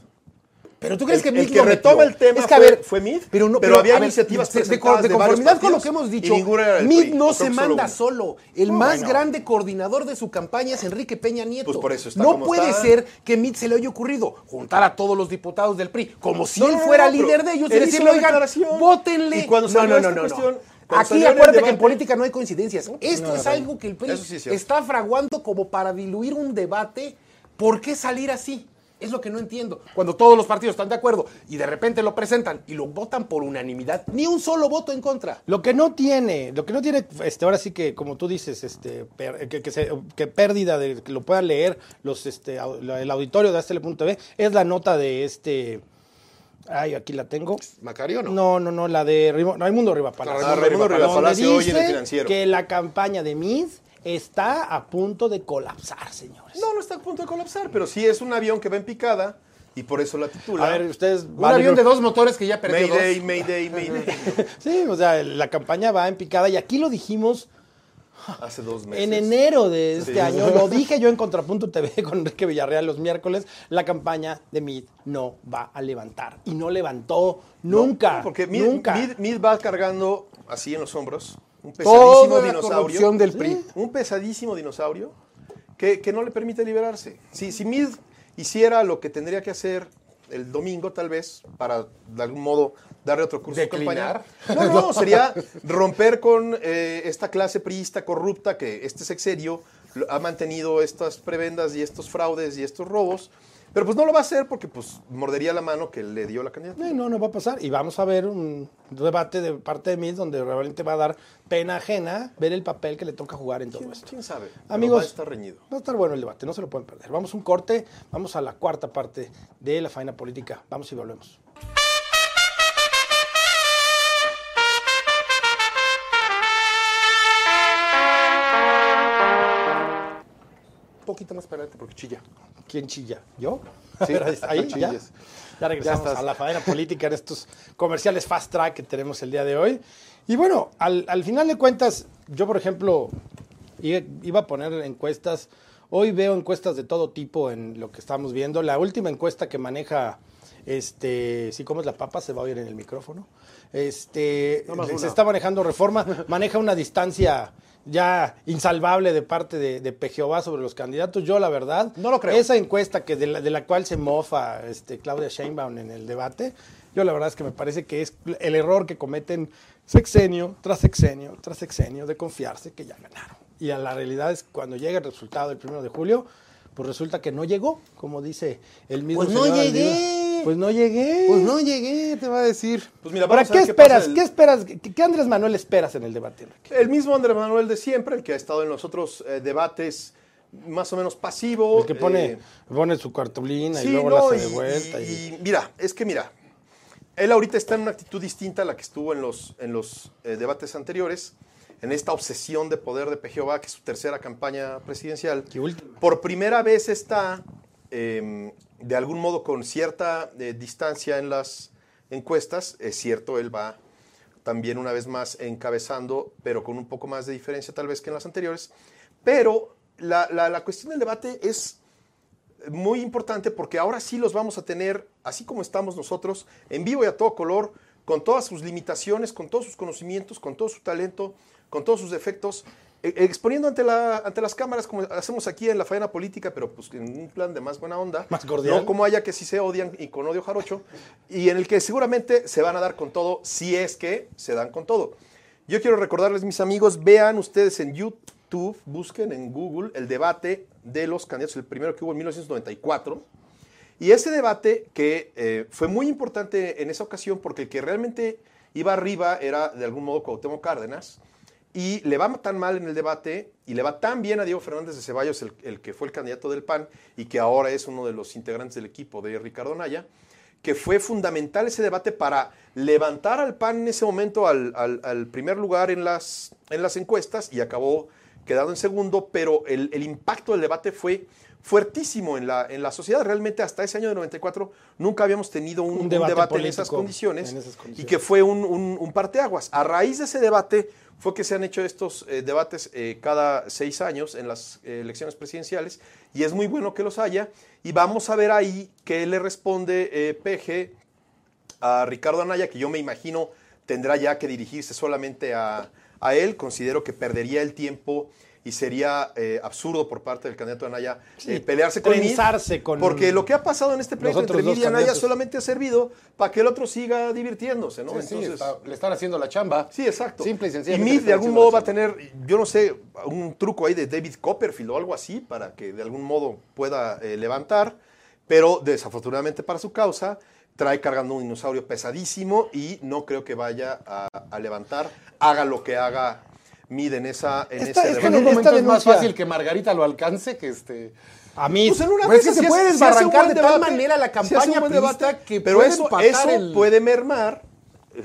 Pero tú crees El- que el Mid que lo retoma el tema es que, a fue- ver, fue Mid, pero, no, pero había ver, iniciativas de- de, de conformidad con lo que hemos dicho, Mid no se que manda solo. El No, más grande coordinador de su campaña es Enrique Peña Nieto. Pues por eso está no como puede está. ser que Mid se le haya ocurrido juntar a todos los diputados del PRI, como si él fuera líder de ellos, y decirle, oigan, votenle. Y cuando no, no, no, no, Aquí el acuérdate que en política no hay coincidencias. Esto es algo que el PRI sí es está fraguando como para diluir un debate. ¿Por qué salir así? Es lo que no entiendo. Cuando todos los partidos están de acuerdo y de repente lo presentan y lo votan por unanimidad, ni un solo voto en contra. Lo que no tiene, lo que no tiene, este, ahora sí que, como tú dices, este, per- que, que se- que pérdida de que lo puedan leer los, este, el auditorio de Astele.tv, es la nota de este, ay, aquí la tengo. Macario, ¿no? No, no, no, la de Raimundo Raimundo Riva Palacio. Ah, Raimundo Riva Donde Palacio hoy en el Financiero. Que la campaña de Mid está a punto de colapsar, señores. No, no está a punto de colapsar, pero sí es un avión que va en picada y por eso la titula. A ver, ustedes Un avión de dos motores que ya perdió Mayday, dos. Mayday, <laughs> Mayday. Sí, o sea, la campaña va en picada y aquí lo dijimos Hace dos meses. En enero de este Sí. año, lo dije yo en Contrapunto TV <laughs> con Enrique Villarreal los miércoles, la campaña de Mid no va a levantar. Y no levantó nunca. No, porque Mid, nunca. Mid- Mid va cargando así en los hombros un pesadísimo dinosaurio. corrupción del PRI. Un pesadísimo dinosaurio que, que no le permite liberarse. Si, si Mid hiciera lo que tendría que hacer el domingo, tal vez, para de algún modo darle otro curso ¿Declinar? de campaña. No, no, sería romper con eh, esta clase priista corrupta que este sexenio ha mantenido estas prebendas y estos fraudes y estos robos. Pero pues no lo va a hacer porque pues mordería la mano que le dio la candidatura. Eh, No, no va a pasar. Y vamos a ver un debate de parte de Mid donde realmente va a dar pena ajena ver el papel que le toca jugar en todo ¿Quién, esto. quién sabe? Amigos, va a estar reñido. Va a estar bueno el debate, no se lo pueden perder. Vamos a un corte, vamos a la cuarta parte de la faena política. Vamos y volvemos. Poquito más para adelante porque chilla. ¿Quién chilla? ¿Yo? Sí, <laughs> Ahí, ya. Ya regresamos Ya a la faena política en estos comerciales fast track que tenemos el día de hoy. Y bueno, al, al final de cuentas, yo por ejemplo iba a poner encuestas. Hoy veo encuestas de todo tipo en lo que estamos viendo. La última encuesta que maneja, este, si comes la papa se va a oír en el micrófono. Este, se está manejando reforma, maneja una distancia ya insalvable de parte de, de Pejeová sobre los candidatos. Yo la verdad, No lo creo. esa encuesta que de la, de la cual se mofa este, Claudia Sheinbaum en el debate, yo la verdad es que me parece que es el error que cometen sexenio tras sexenio tras sexenio de confiarse que ya ganaron. Y a la realidad es que cuando llega el resultado del primero de julio, pues resulta que no llegó, como dice el mismo Pues no señor llegué. Pues no llegué. Pues no llegué, te va a decir. Pues mira, ¿Para vamos a qué ver esperas? pasa el- ¿Qué esperas? ¿Qué, qué Andrés Manuel esperas en el debate, Enrique? El mismo Andrés Manuel de siempre, el que ha estado en los otros eh, debates más o menos pasivo. El que pone, eh, pone su cartulina y luego no, la hace de vuelta. y- y- y mira, es que mira, él ahorita está en una actitud distinta a la que estuvo en los, en los eh, debates anteriores, en esta obsesión de poder de Pejeová, que es su tercera campaña presidencial. Por primera vez está, eh, de algún modo, con cierta eh, distancia en las encuestas. Es cierto, él va también una vez más encabezando, pero con un poco más de diferencia tal vez que en las anteriores. Pero la, la- cuestión del debate es muy importante porque ahora sí los vamos a tener, así como estamos nosotros, en vivo y a todo color, con todas sus limitaciones, con todos sus conocimientos, con todo su talento, con todos sus defectos, exponiendo ante, la, ante las cámaras como hacemos aquí en la faena política, pero pues en un plan de más buena onda. Más cordial. No como haya que sí se odian y con odio jarocho, y en el que seguramente se van a dar con todo, si es que se dan con todo. Yo quiero recordarles, mis amigos, vean ustedes en YouTube, busquen en Google el debate de los candidatos, el primero que hubo en 1994. Y ese debate que eh, fue muy importante en esa ocasión porque el que realmente iba arriba era de algún modo Cuauhtémoc Cárdenas y le va tan mal en el debate y le va tan bien a Diego Fernández de Ceballos, el, el que fue el candidato del PAN y que ahora es uno de los integrantes del equipo de Ricardo Naya, que fue fundamental ese debate para levantar al PAN en ese momento al, al- primer lugar en las, en las encuestas y acabó quedando en segundo, pero el, el impacto del debate fue fuertísimo en la, en la sociedad. Realmente hasta ese año de 94 nunca habíamos tenido un, Un un debate en, esas condiciones, en esas y que fue un, un- parteaguas. A raíz de ese debate fue que se han hecho estos eh, debates eh, cada seis años en las eh, elecciones presidenciales y es muy bueno que los haya. Y vamos a ver ahí qué le responde PG a Ricardo Anaya, que yo me imagino tendrá ya que dirigirse solamente a, a él. Considero que perdería el tiempo y sería eh, absurdo por parte del candidato Anaya Sí, eh, pelearse con Mid, con Porque lo que ha pasado en este pleito entre Mid y Anaya solamente ha servido para que el otro siga divirtiéndose, ¿no? Sí, sí, está- le están haciendo la chamba. Sí, exacto. Simple y Y sencillamente. Meade le de algún modo va a tener, yo no sé, un truco ahí de David Copperfield o algo así para que de algún modo pueda eh, levantar, pero desafortunadamente para su causa trae cargando un dinosaurio pesadísimo y no creo que vaya a, a levantar, haga lo que haga Meade en esa en Esta- ese esta En un momento es más fácil que Margarita lo alcance que este. A mí, Pues en una Pues de es que esas se puede desbarrancar de tal manera la se hace campaña un buen priista que pero puede eso, eso el- puede mermar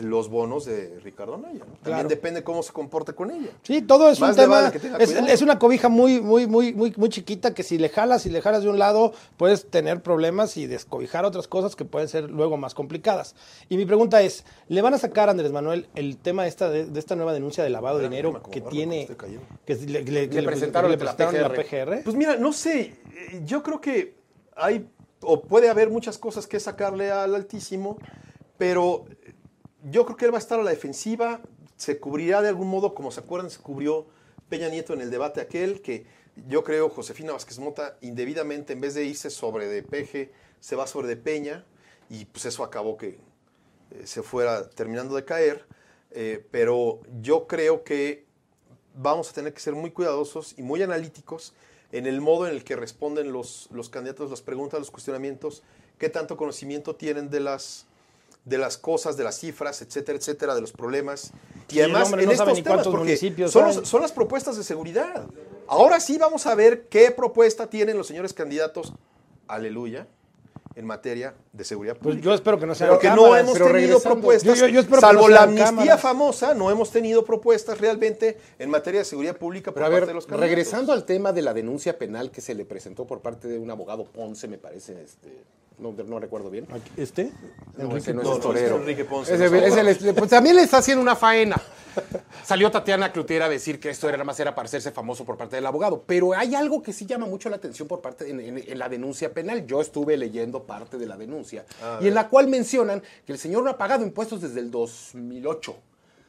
los bonos de Ricardo Anaya. ¿no? También depende cómo se comporte con ella. Sí, todo es Más un tema. vale es, una cobija muy, muy, muy, muy, muy chiquita que si le jalas, si le jalas de un lado, puedes tener problemas y descobijar otras cosas que pueden ser luego más complicadas. Y mi pregunta es: ¿le van a sacar a Andrés Manuel el tema esta de, de esta nueva denuncia de lavado de dinero que tiene. Que le, le- que Le presentaron le ante la presentaron la PGR. PGR? Pues mira, no sé, yo creo que hay o puede haber muchas cosas que sacarle al Altísimo, pero yo creo que él va a estar a la defensiva, se cubrirá de algún modo, como se acuerdan, se cubrió Peña Nieto en el debate aquel, que yo creo Josefina Vázquez Mota indebidamente, en vez de irse sobre de Peje, se va sobre de Peña, y pues eso acabó que eh, se fuera terminando de caer, eh, pero yo creo que vamos a tener que ser muy cuidadosos y muy analíticos en el modo en el que responden los, los candidatos, las preguntas, los cuestionamientos, qué tanto conocimiento tienen de las, de las cosas, de las cifras, etcétera, etcétera, de los problemas. Y además, en no estos temas, porque municipios son, los- son las propuestas de seguridad. Ahora sí vamos a ver qué propuesta tienen los señores candidatos, aleluya, en materia de seguridad Pues pública. yo espero que no sea Porque no hemos pero tenido regresando, propuestas, yo- yo- yo espero que salvo no la amnistía cámaras. famosa, no hemos tenido propuestas realmente en materia de seguridad pública por Pero a parte ver, de los candidatos. regresando al tema de la denuncia penal que se le presentó por parte de un abogado Ponce, me parece, este, no, no recuerdo bien. ¿Este? No, ese no, no, es no, torero. es Enrique Ponce, Ese- no es pues también le está haciendo una faena. Salió Tatiana Cloutier a decir que esto era nada más era para hacerse famoso por parte del abogado. Pero hay algo que sí llama mucho la atención por parte en, en- en la denuncia penal. Yo estuve leyendo parte de la denuncia y en la cual mencionan que el señor no ha pagado impuestos desde el 2008.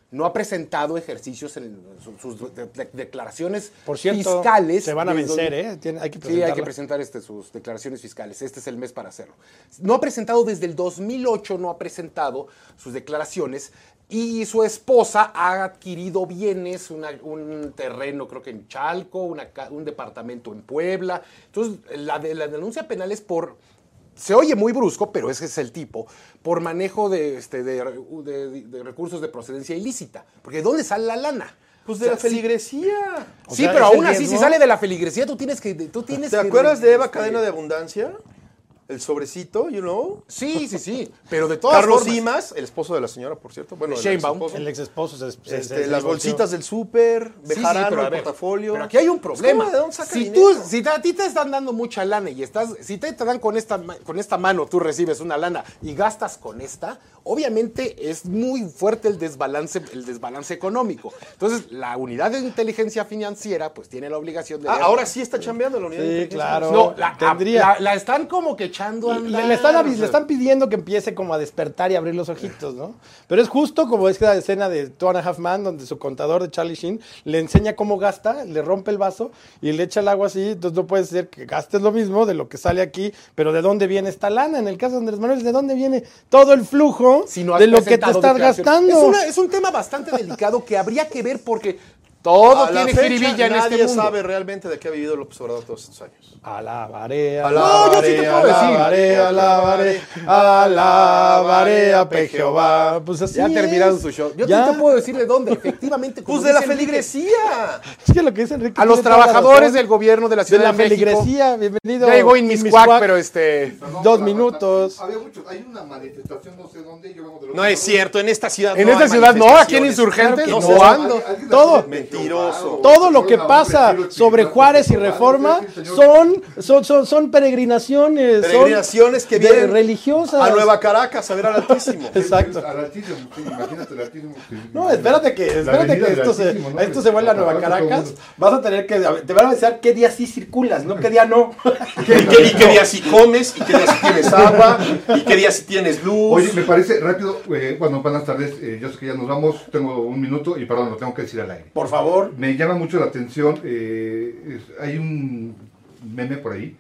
No ha presentado ejercicios en su- sus de- de- declaraciones Por cierto, fiscales. se van a vencer, donde- ¿eh? Tiene- hay que Sí, hay que presentar este, sus declaraciones fiscales. Este es el mes para hacerlo. No ha presentado desde el 2008, no ha presentado sus declaraciones. Y su esposa ha adquirido bienes, una- un terreno creo que en Chalco, una un departamento en Puebla. Entonces, la, de- la denuncia penal es por se oye muy brusco, pero ese es el tipo, por manejo de, este, de, de- de recursos de procedencia ilícita. Porque ¿de dónde sale la lana? Pues O de sea, la sí- feligresía. O Sí, sea, pero aún así, si sale de la feligresía, tú tienes que. Tú tienes ¿Te que- acuerdas de Eva este, Cadena de Abundancia? El sobrecito, you know. Sí, sí, sí. <laughs> Pero de todas Carlos formas. Simas, el esposo de la señora, por cierto. Bueno, el Sheinbaum. esposo. El ex esposo se, se- Este, se- las bolsitas del súper, Sí, sí, Bejarano, pero el ver, portafolio. Pero aquí hay un problema. ¿Cómo? ¿De dónde saca si dinero? tú, si te- a ti te están dando mucha lana y estás, si te, te dan con esta, con esta mano, tú recibes una lana y gastas con esta, obviamente es muy fuerte el desbalance, el desbalance económico. Entonces, la unidad de inteligencia financiera, pues tiene la obligación de Ah, ahora sí está chambeando la unidad de Sí, inteligencia claro. No, la, Tendría. la- la están como que echando a Le, andar. le están, le están pidiendo que empiece como a despertar y abrir los ojitos, ¿no? Pero es justo como es la escena de Two and a Half Man, donde su contador de Charlie Sheen le enseña cómo gasta, le rompe el vaso y le echa el agua así. Entonces no puede ser que gastes lo mismo de lo que sale aquí, pero ¿de dónde viene esta lana? En el caso de Andrés Manuel, ¿de dónde viene todo el flujo si no has de lo que te estás gastando? Es, una- es un tema bastante delicado que habría que ver porque todo A tiene jiribilla en nadie este mundo. sabe realmente de qué ha vivido López Obrador todos estos años. Alabaré, Alabaré, yo sí te puedo decir. alabaré, alabaré, alabaré a Jehová. Pues así Ya es. terminaron su show. Yo sí Ya. te puedo decir de dónde, efectivamente. Pues de la feligresía. Es que lo que dice Enrique A los trabajadores del gobierno de la de Ciudad de, la México. feligresía, bienvenido. Ya llegó Inmiscuac, pero este... Perdón Dos minutos. Había muchos. Hay una manifestación, no sé dónde. Yo vengo de los No es cierto, en esta ciudad En no esta ciudad no, aquí en. Insurgentes no, no. Todo. de Mentiroso. Todo lo que pasa sobre Juárez y Reforma son, son, son, son peregrinaciones. son Peregrinaciones que vienen religiosas. a Nueva Caracas a ver al Altísimo. <laughs> Exacto. Al Altísimo, sí, imagínate el Altísimo. sí, No, espérate que, espérate que esto se, esto se vuelva a Nueva Caracas. Vas a tener que, te van a avisar qué día sí circulas, no qué día no. <laughs> y, qué, y qué día si comes, y qué día si tienes agua, y qué día si tienes luz. Oye, me parece rápido, eh, bueno, buenas tardes, eh, yo sé que ya nos vamos, tengo un minuto y perdón, lo tengo que decir al aire. Por favor. Me llama mucho la atención, eh, es- hay un meme por ahí,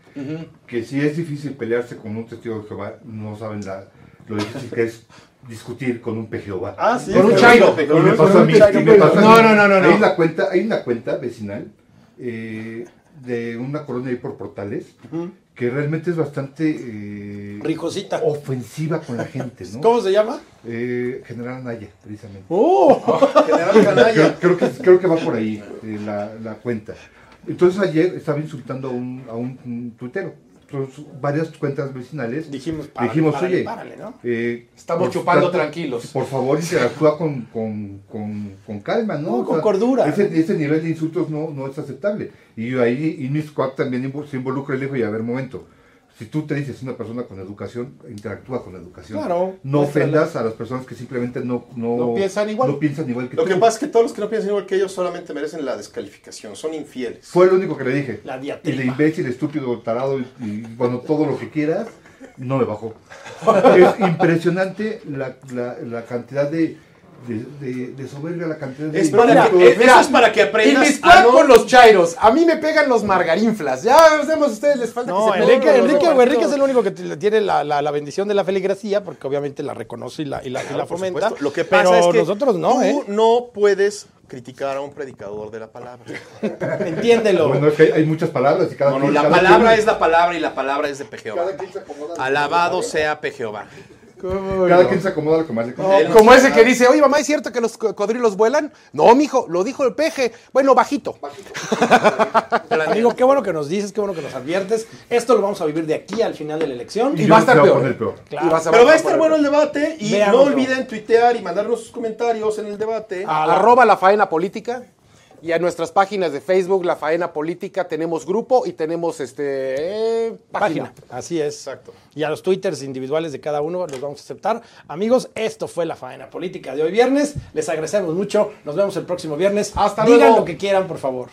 que si es difícil pelearse con un testigo de Jehová, no saben la, lo difícil que es discutir con un Jehová. Ah, sí. Con un chairo. No, no, no, no. Hay una cuenta, hay una cuenta vecinal eh, de una colonia ahí por Portales que realmente es bastante eh, Ricosita. ofensiva con la gente, ¿no? <laughs> ¿Cómo se llama? Eh, General Anaya, precisamente. ¡Oh! <laughs> General Creo, Canalla. creo que, creo que va por ahí eh, la, la cuenta. Entonces ayer estaba insultando a un, a un tuitero. Varias cuentas vecinales Dijimos, párale, dijimos párale, oye, párale, ¿no? eh, Estamos por chupando tranquilos. Por favor, interactúa con, con, con, con calma, ¿no? No, con cordura. Ese, ese nivel de insultos no, no es aceptable. Y ahí Innis Quack también se involucra y le dijo, y a ver, momento, si tú te dices una persona con educación, interactúa con educación. Claro. No ofendas a las personas que simplemente no, no, No piensan igual. no piensan igual que Lo tú. que pasa es que todos los que no piensan igual que ellos solamente merecen la descalificación, son infieles. Fue lo único que le dije. La y diatriba. de imbécil, estúpido, tarado y, y, bueno, todo lo que quieras, no me bajó. <laughs> es impresionante la, la, la cantidad de, de, de, de soberbia, la cantidad de... Es para Mira, que, eh, eso es para que Y aprendas mis a no- con los chairos. A mí me pegan los margarinflas. Ya vemos, ustedes les falta No, que se Enrique, Enrique, es el único que tiene la, la, la bendición de la feligresía, porque obviamente la reconoce y la, y la, y fomenta. Lo que pasa pero es que nosotros no, tú ¿eh? no puedes criticar a un predicador de la palabra. <laughs> Entiéndelo. Bueno, es que hay, muchas palabras y cada No, no, quien- la cada palabra quien- es la palabra y la palabra es de Jehová. Cada quien se acomoda. Alabado sea Jehová. Cada quien se acomoda lo que más le No, conviene. como ese que dice, oye mamá, ¿es cierto que los cocodrilos vuelan? No, mijo, lo dijo el peje. Bueno, bajito. Amigo, qué bueno que nos dices, qué bueno que nos adviertes. Esto lo vamos a vivir de aquí al final de la elección. Y va a estar se va a peor. Claro. Pero va a estar bueno el debate y Veámoslo. no olviden tuitear y mandarnos sus comentarios en el debate. La- Arroba la faena política. Y a nuestras páginas de Facebook, La Faena Política, tenemos grupo y tenemos este eh, página. página. Así es. Exacto. Y a los twitters individuales de cada uno los vamos a aceptar. Amigos, esto fue la faena política de hoy viernes. Les agradecemos mucho. Nos vemos el próximo viernes. Hasta Digan luego. lo que quieran, por favor.